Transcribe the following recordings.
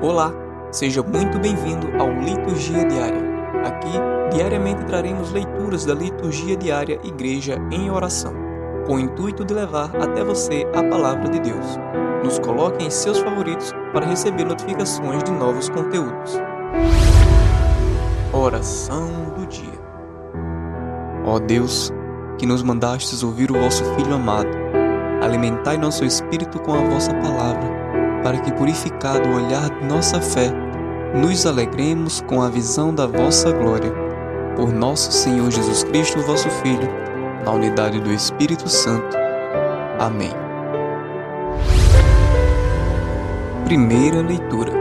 Olá, seja muito bem-vindo ao Liturgia Diária. Aqui, diariamente traremos leituras da Liturgia Diária Igreja em Oração, com o intuito de levar até você a palavra de Deus. Nos coloque em seus favoritos para receber notificações de novos conteúdos. Oração do Dia Ó Deus, que nos mandastes ouvir o vosso Filho amado, alimentai nosso espírito com a vossa palavra para que, purificado o olhar de nossa fé, nos alegremos com a visão da vossa glória. Por nosso Senhor Jesus Cristo, vosso Filho, na unidade do Espírito Santo. Amém. Primeira leitura.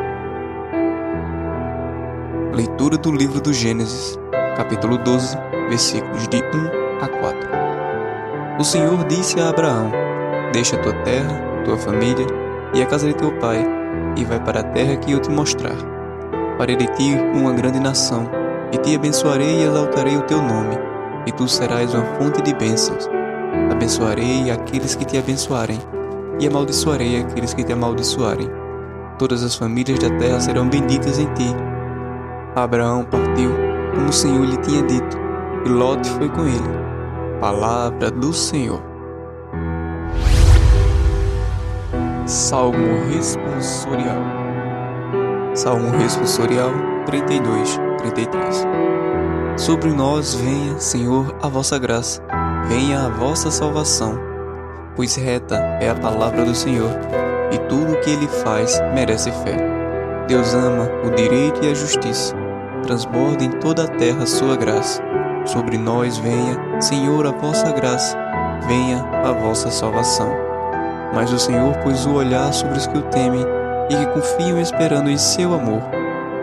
Leitura do livro do Gênesis, capítulo 12, versículos de 1 a 4. O Senhor disse a Abraão: Deixa tua terra, tua família e a casa de teu pai, e vai para a terra que eu te mostrar. Farei de ti uma grande nação, e te abençoarei e exaltarei o teu nome, e tu serás uma fonte de bênçãos. Abençoarei aqueles que te abençoarem, e amaldiçoarei aqueles que te amaldiçoarem. Todas as famílias da terra serão benditas em ti. Abraão partiu, como o Senhor lhe tinha dito, e Lot foi com ele. Palavra do Senhor. Salmo responsorial. Salmo responsorial 32, 33. Sobre nós venha, Senhor, a vossa graça, venha a vossa salvação, pois reta é a palavra do Senhor, e tudo o que ele faz merece fé. Deus ama o direito e a justiça, transborda em toda a terra sua graça. Sobre nós venha, Senhor, a vossa graça, venha a vossa salvação. Mas o Senhor pôs o olhar sobre os que o temem e que confiam esperando em seu amor,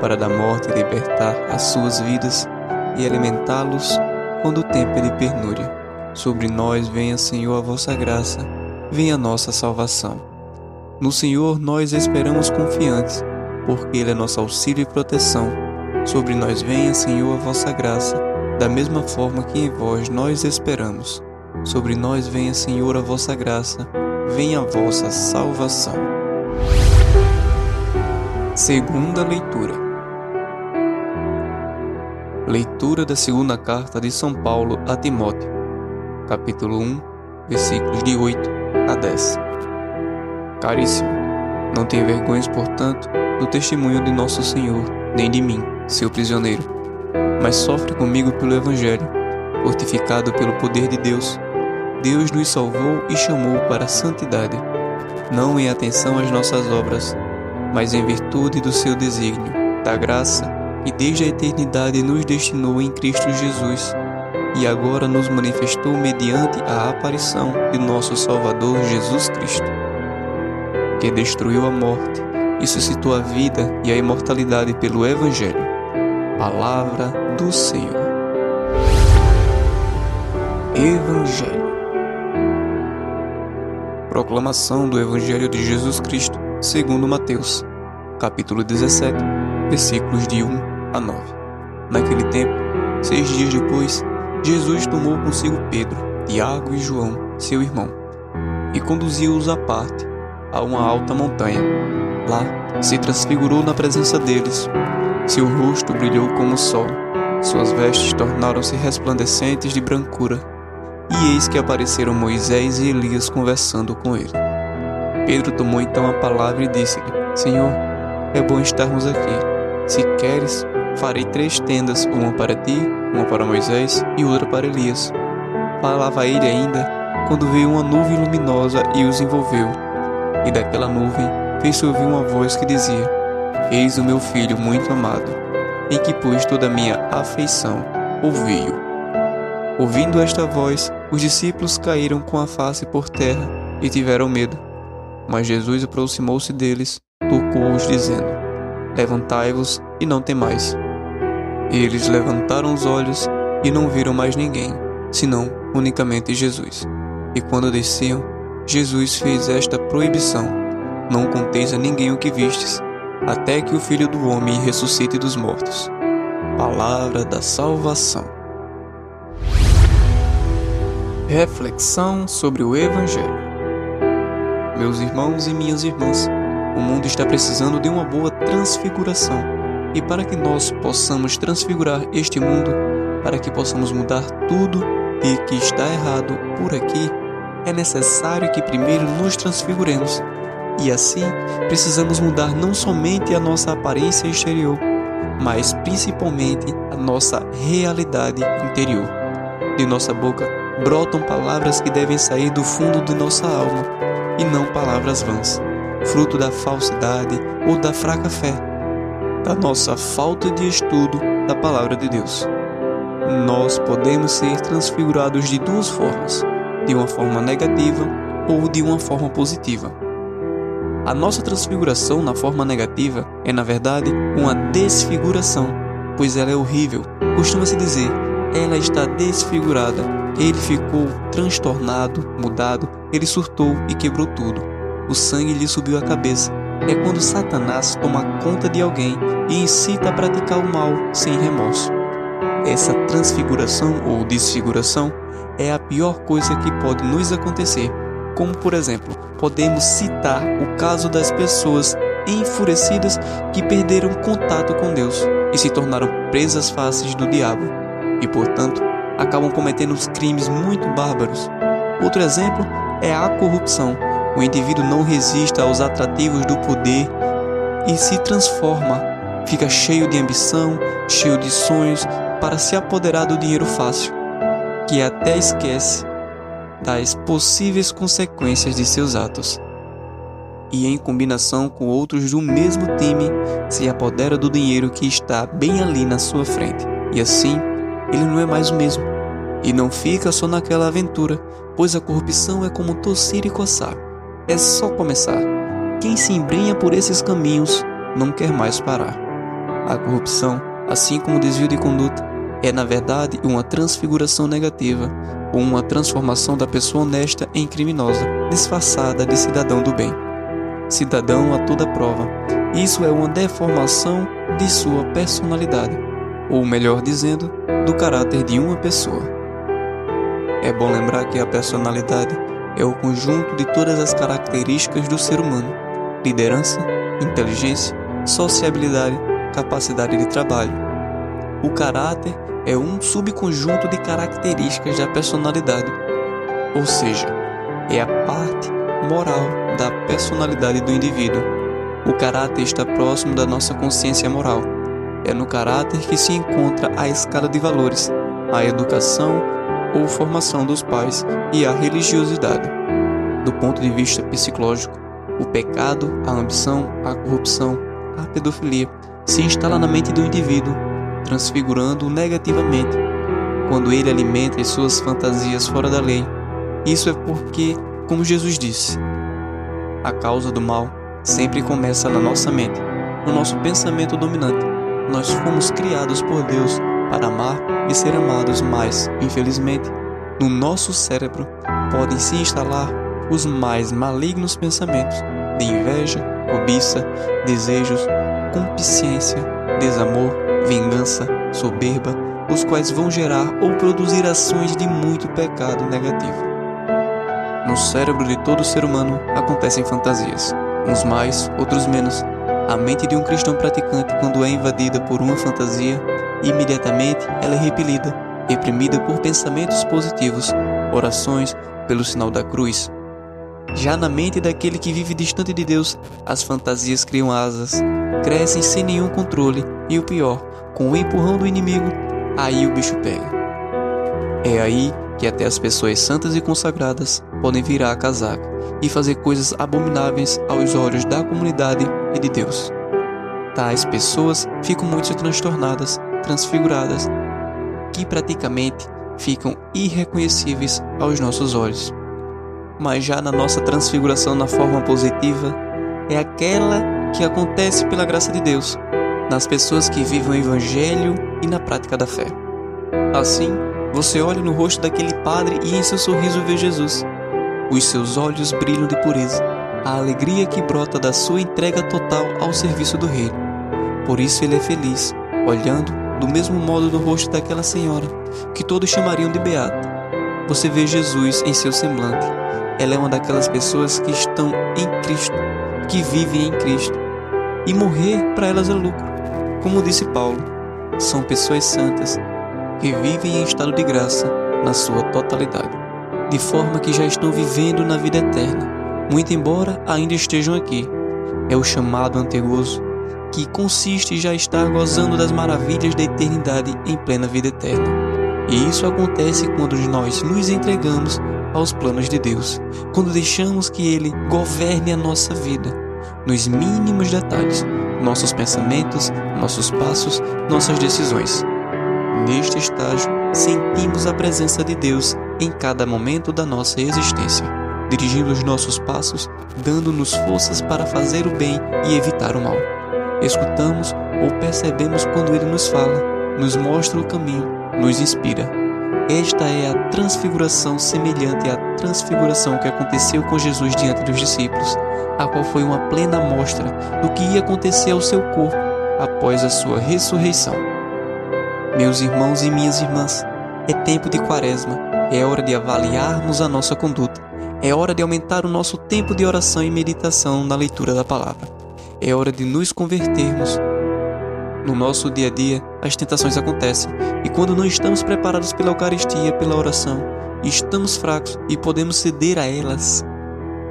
para da morte libertar as suas vidas e alimentá-los quando o tempo de pernúria. Sobre nós venha, Senhor, a vossa graça, venha a nossa salvação. No Senhor nós esperamos confiantes, porque Ele é nosso auxílio e proteção. Sobre nós venha, Senhor, a vossa graça, da mesma forma que em vós nós esperamos. Sobre nós venha, Senhor, a vossa graça, venha a vossa salvação. Segunda leitura. Leitura da segunda carta de São Paulo a Timóteo, capítulo 1, versículos de 8 a 10. Caríssimo, não tenha vergonha, portanto, do testemunho de nosso Senhor, nem de mim, seu prisioneiro, mas sofre comigo pelo Evangelho, fortificado pelo poder de Deus Deus nos salvou e chamou para a santidade, não em atenção às nossas obras, mas em virtude do seu desígnio, da graça que desde a eternidade nos destinou em Cristo Jesus e agora nos manifestou mediante a aparição de nosso Salvador Jesus Cristo, que destruiu a morte e suscitou a vida e a imortalidade pelo Evangelho. Palavra do Senhor. Evangelho Proclamação do Evangelho de Jesus Cristo, segundo Mateus, capítulo 17, versículos de 1 a 9. Naquele tempo, seis dias depois, Jesus tomou consigo Pedro, Tiago e João, seu irmão, e conduziu-os à parte, a uma alta montanha. Lá, se transfigurou na presença deles. Seu rosto brilhou como o sol, suas vestes tornaram-se resplandecentes de brancura e eis que apareceram Moisés e Elias conversando com ele. Pedro tomou então a palavra e disse-lhe: Senhor, é bom estarmos aqui. Se queres, farei três tendas, uma para ti, uma para Moisés e outra para Elias. Falava ele ainda, quando veio uma nuvem luminosa e os envolveu. E daquela nuvem fez-se ouvir uma voz que dizia: Eis o meu filho muito amado, em que pus toda a minha afeição, ouvi-o. Ouvindo esta voz, os discípulos caíram com a face por terra e tiveram medo. Mas Jesus aproximou-se deles, tocou-os, dizendo: Levantai-vos e não temais. Eles levantaram os olhos e não viram mais ninguém, senão unicamente Jesus. E quando desciam, Jesus fez esta proibição: Não conteis a ninguém o que vistes, até que o Filho do Homem ressuscite dos mortos. Palavra da salvação. Reflexão sobre o Evangelho. Meus irmãos e minhas irmãs, O mundo está precisando de uma boa transfiguração. E para que nós possamos transfigurar este mundo, para que possamos mudar tudo e que está errado por aqui, é necessário que primeiro nos transfiguremos. E assim, precisamos mudar não somente a nossa aparência exterior, mas principalmente a nossa realidade interior. De nossa boca brotam palavras que devem sair do fundo de nossa alma e não palavras vãs, fruto da falsidade ou da fraca fé, da nossa falta de estudo da palavra de Deus. Nós podemos ser transfigurados de duas formas, de uma forma negativa ou de uma forma positiva. A nossa transfiguração na forma negativa é, na verdade, uma desfiguração, pois ela é horrível. Costuma-se dizer, ela está desfigurada. Ele ficou transtornado, mudado, ele surtou e quebrou tudo. O sangue lhe subiu à cabeça. É quando Satanás toma conta de alguém e incita a praticar o mal sem remorso. Essa transfiguração ou desfiguração é a pior coisa que pode nos acontecer, como por exemplo, podemos citar o caso das pessoas enfurecidas que perderam contato com Deus e se tornaram presas fáceis do diabo e, portanto, acabam cometendo crimes muito bárbaros. Outro exemplo é a corrupção. O indivíduo não resiste aos atrativos do poder e se transforma, fica cheio de ambição, cheio de sonhos para se apoderar do dinheiro fácil, que até esquece das possíveis consequências de seus atos. E em combinação com outros do mesmo time, se apodera do dinheiro que está bem ali na sua frente. E assim, ele não é mais o mesmo. E não fica só naquela aventura, pois a corrupção é como tossir e coçar. É só começar. Quem se embrenha por esses caminhos não quer mais parar. A corrupção, assim como o desvio de conduta, é na verdade uma transfiguração negativa ou uma transformação da pessoa honesta em criminosa, disfarçada de cidadão do bem. Cidadão a toda prova. Isso é uma deformação de sua personalidade, ou melhor dizendo, do caráter de uma pessoa. É bom lembrar que a personalidade é o conjunto de todas as características do ser humano: liderança, inteligência, sociabilidade, capacidade de trabalho. O caráter é um subconjunto de características da personalidade, ou seja, é a parte moral da personalidade do indivíduo. O caráter está próximo da nossa consciência moral. É no caráter que se encontra a escala de valores, a educação ou formação dos pais e a religiosidade. Do ponto de vista psicológico, o pecado, a ambição, a corrupção, a pedofilia se instala na mente do indivíduo, transfigurando-o negativamente. Quando ele alimenta as suas fantasias fora da lei, isso é porque, como Jesus disse, a causa do mal sempre começa na nossa mente, no nosso pensamento dominante. Nós fomos criados por Deus para amar e ser amados, mas, infelizmente, no nosso cérebro podem se instalar os mais malignos pensamentos de inveja, cobiça, desejos, concupiscência, desamor, vingança, soberba, os quais vão gerar ou produzir ações de muito pecado negativo. No cérebro de todo ser humano acontecem fantasias, uns mais, outros menos. A mente de um cristão praticante, quando é invadida por uma fantasia, imediatamente ela é repelida, reprimida por pensamentos positivos, orações pelo sinal da cruz. Já na mente daquele que vive distante de Deus, as fantasias criam asas, crescem sem nenhum controle e o pior, com o empurrão do inimigo, aí o bicho pega. É aí que até as pessoas santas e consagradas podem virar a casaca e fazer coisas abomináveis aos olhos da comunidade e de Deus. Tais pessoas ficam muito transtornadas transfiguradas, que praticamente ficam irreconhecíveis aos nossos olhos. Mas já na nossa transfiguração na forma positiva, é aquela que acontece pela graça de Deus, nas pessoas que vivem o Evangelho e na prática da fé. Assim, você olha no rosto daquele padre e em seu sorriso vê Jesus. Os seus olhos brilham de pureza, a alegria que brota da sua entrega total ao serviço do Rei. Por isso ele é feliz, olhando do mesmo modo no rosto daquela senhora, que todos chamariam de beata. Você vê Jesus em seu semblante. Ela é uma daquelas pessoas que estão em Cristo, que vivem em Cristo. E morrer para elas é lucro. Como disse Paulo, são pessoas santas que vivem em estado de graça na sua totalidade, de forma que já estão vivendo na vida eterna, muito embora ainda estejam aqui. É o chamado antegozo, que consiste em já estar gozando das maravilhas da eternidade em plena vida eterna. E isso acontece quando nós nos entregamos aos planos de Deus, quando deixamos que Ele governe a nossa vida, nos mínimos detalhes, nossos pensamentos, nossos passos, nossas decisões. Neste estágio, sentimos a presença de Deus em cada momento da nossa existência, dirigindo os nossos passos, dando-nos forças para fazer o bem e evitar o mal. Escutamos ou percebemos quando Ele nos fala, nos mostra o caminho, nos inspira. Esta é a transfiguração semelhante à transfiguração que aconteceu com Jesus diante dos discípulos, a qual foi uma plena mostra do que ia acontecer ao seu corpo após a sua ressurreição. Meus irmãos e minhas irmãs, é tempo de quaresma, é hora de avaliarmos a nossa conduta, é hora de aumentar o nosso tempo de oração e meditação na leitura da palavra, é hora de nos convertermos. No nosso dia a dia, as tentações acontecem, e quando não estamos preparados pela Eucaristia, pela oração, estamos fracos e podemos ceder a elas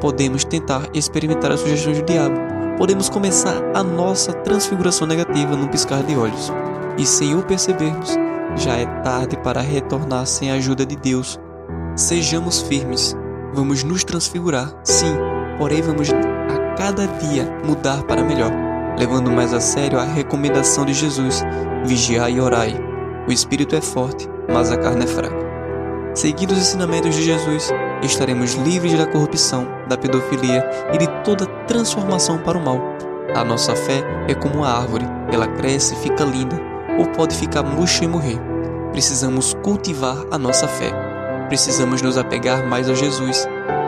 podemos tentar experimentar as sugestões do diabo. Podemos começar a nossa transfiguração negativa num piscar de olhos. E sem o percebermos, já é tarde para retornar sem a ajuda de Deus. Sejamos firmes. Vamos nos transfigurar, sim, porém vamos a cada dia mudar para melhor, levando mais a sério a recomendação de Jesus: vigiai e orai. O espírito é forte, mas a carne é fraca. Seguindo os ensinamentos de Jesus, estaremos livres da corrupção, da pedofilia e de toda transformação para o mal. A nossa fé é como uma árvore, ela cresce, fica linda, ou pode ficar murcha e morrer. Precisamos cultivar a nossa fé. Precisamos nos apegar mais a Jesus.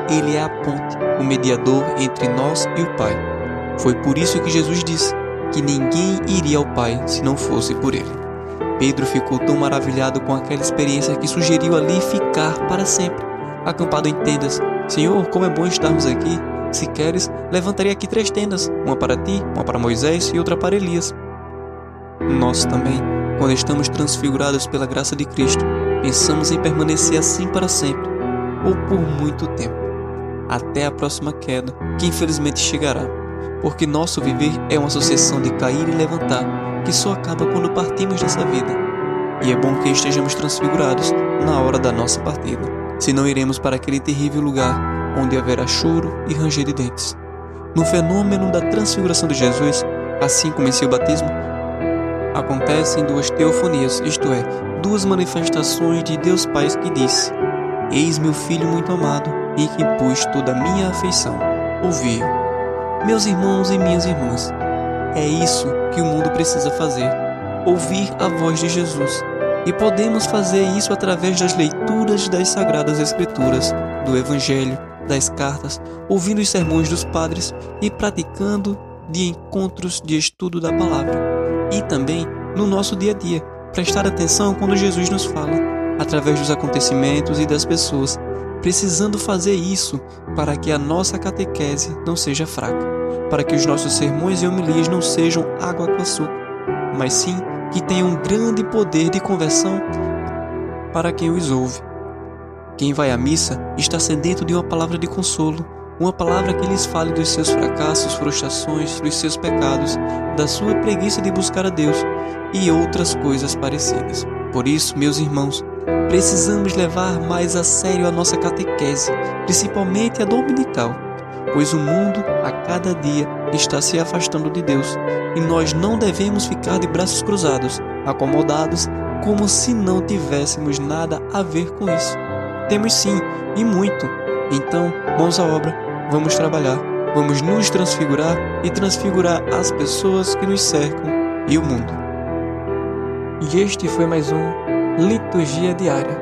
Ele é a ponte, o mediador entre nós e o Pai. Foi por isso que Jesus disse que ninguém iria ao Pai se não fosse por ele. Pedro ficou tão maravilhado com aquela experiência que sugeriu ali ficar para sempre acampado em tendas. Senhor, como é bom estarmos aqui. Se queres, levantarei aqui três tendas: uma para ti, uma para Moisés e outra para Elias. Nós também, quando estamos transfigurados pela graça de Cristo, pensamos em permanecer assim para sempre, ou por muito tempo, até a próxima queda, que infelizmente chegará, porque nosso viver é uma sucessão de cair e levantar, que só acaba quando partimos dessa vida. E é bom que estejamos transfigurados na hora da nossa partida senão iremos para aquele terrível lugar onde haverá choro e ranger de dentes. No fenômeno da transfiguração de Jesus, assim como em seu batismo, acontecem duas teofonias, isto é, duas manifestações de Deus Pai que disse: Eis meu filho muito amado, em quem pus toda a minha afeição. Ouvi-o. Meus irmãos e minhas irmãs, é isso que o mundo precisa fazer: ouvir a voz de Jesus e podemos fazer isso através das leituras das Sagradas Escrituras, do Evangelho, das cartas, ouvindo os sermões dos padres e praticando de encontros de estudo da palavra. E também no nosso dia a dia, prestar atenção quando Jesus nos fala, através dos acontecimentos e das pessoas, precisando fazer isso para que a nossa catequese não seja fraca, para que os nossos sermões e homilias não sejam água com açúcar, mas sim que tem um grande poder de conversão para quem os ouve. Quem vai à missa está sedento de uma palavra de consolo, uma palavra que lhes fale dos seus fracassos, frustrações, dos seus pecados, da sua preguiça de buscar a Deus e outras coisas parecidas. Por isso, meus irmãos, precisamos levar mais a sério a nossa catequese, principalmente a dominical pois o mundo a cada dia está se afastando de Deus e nós não devemos ficar de braços cruzados, acomodados, como se não tivéssemos nada a ver com isso. Temos sim, e muito. Então, mãos à obra, vamos trabalhar, vamos nos transfigurar e transfigurar as pessoas que nos cercam e o mundo. E este foi mais um Liturgia Diária.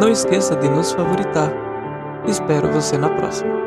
Não esqueça de nos favoritar. Espero você na próxima.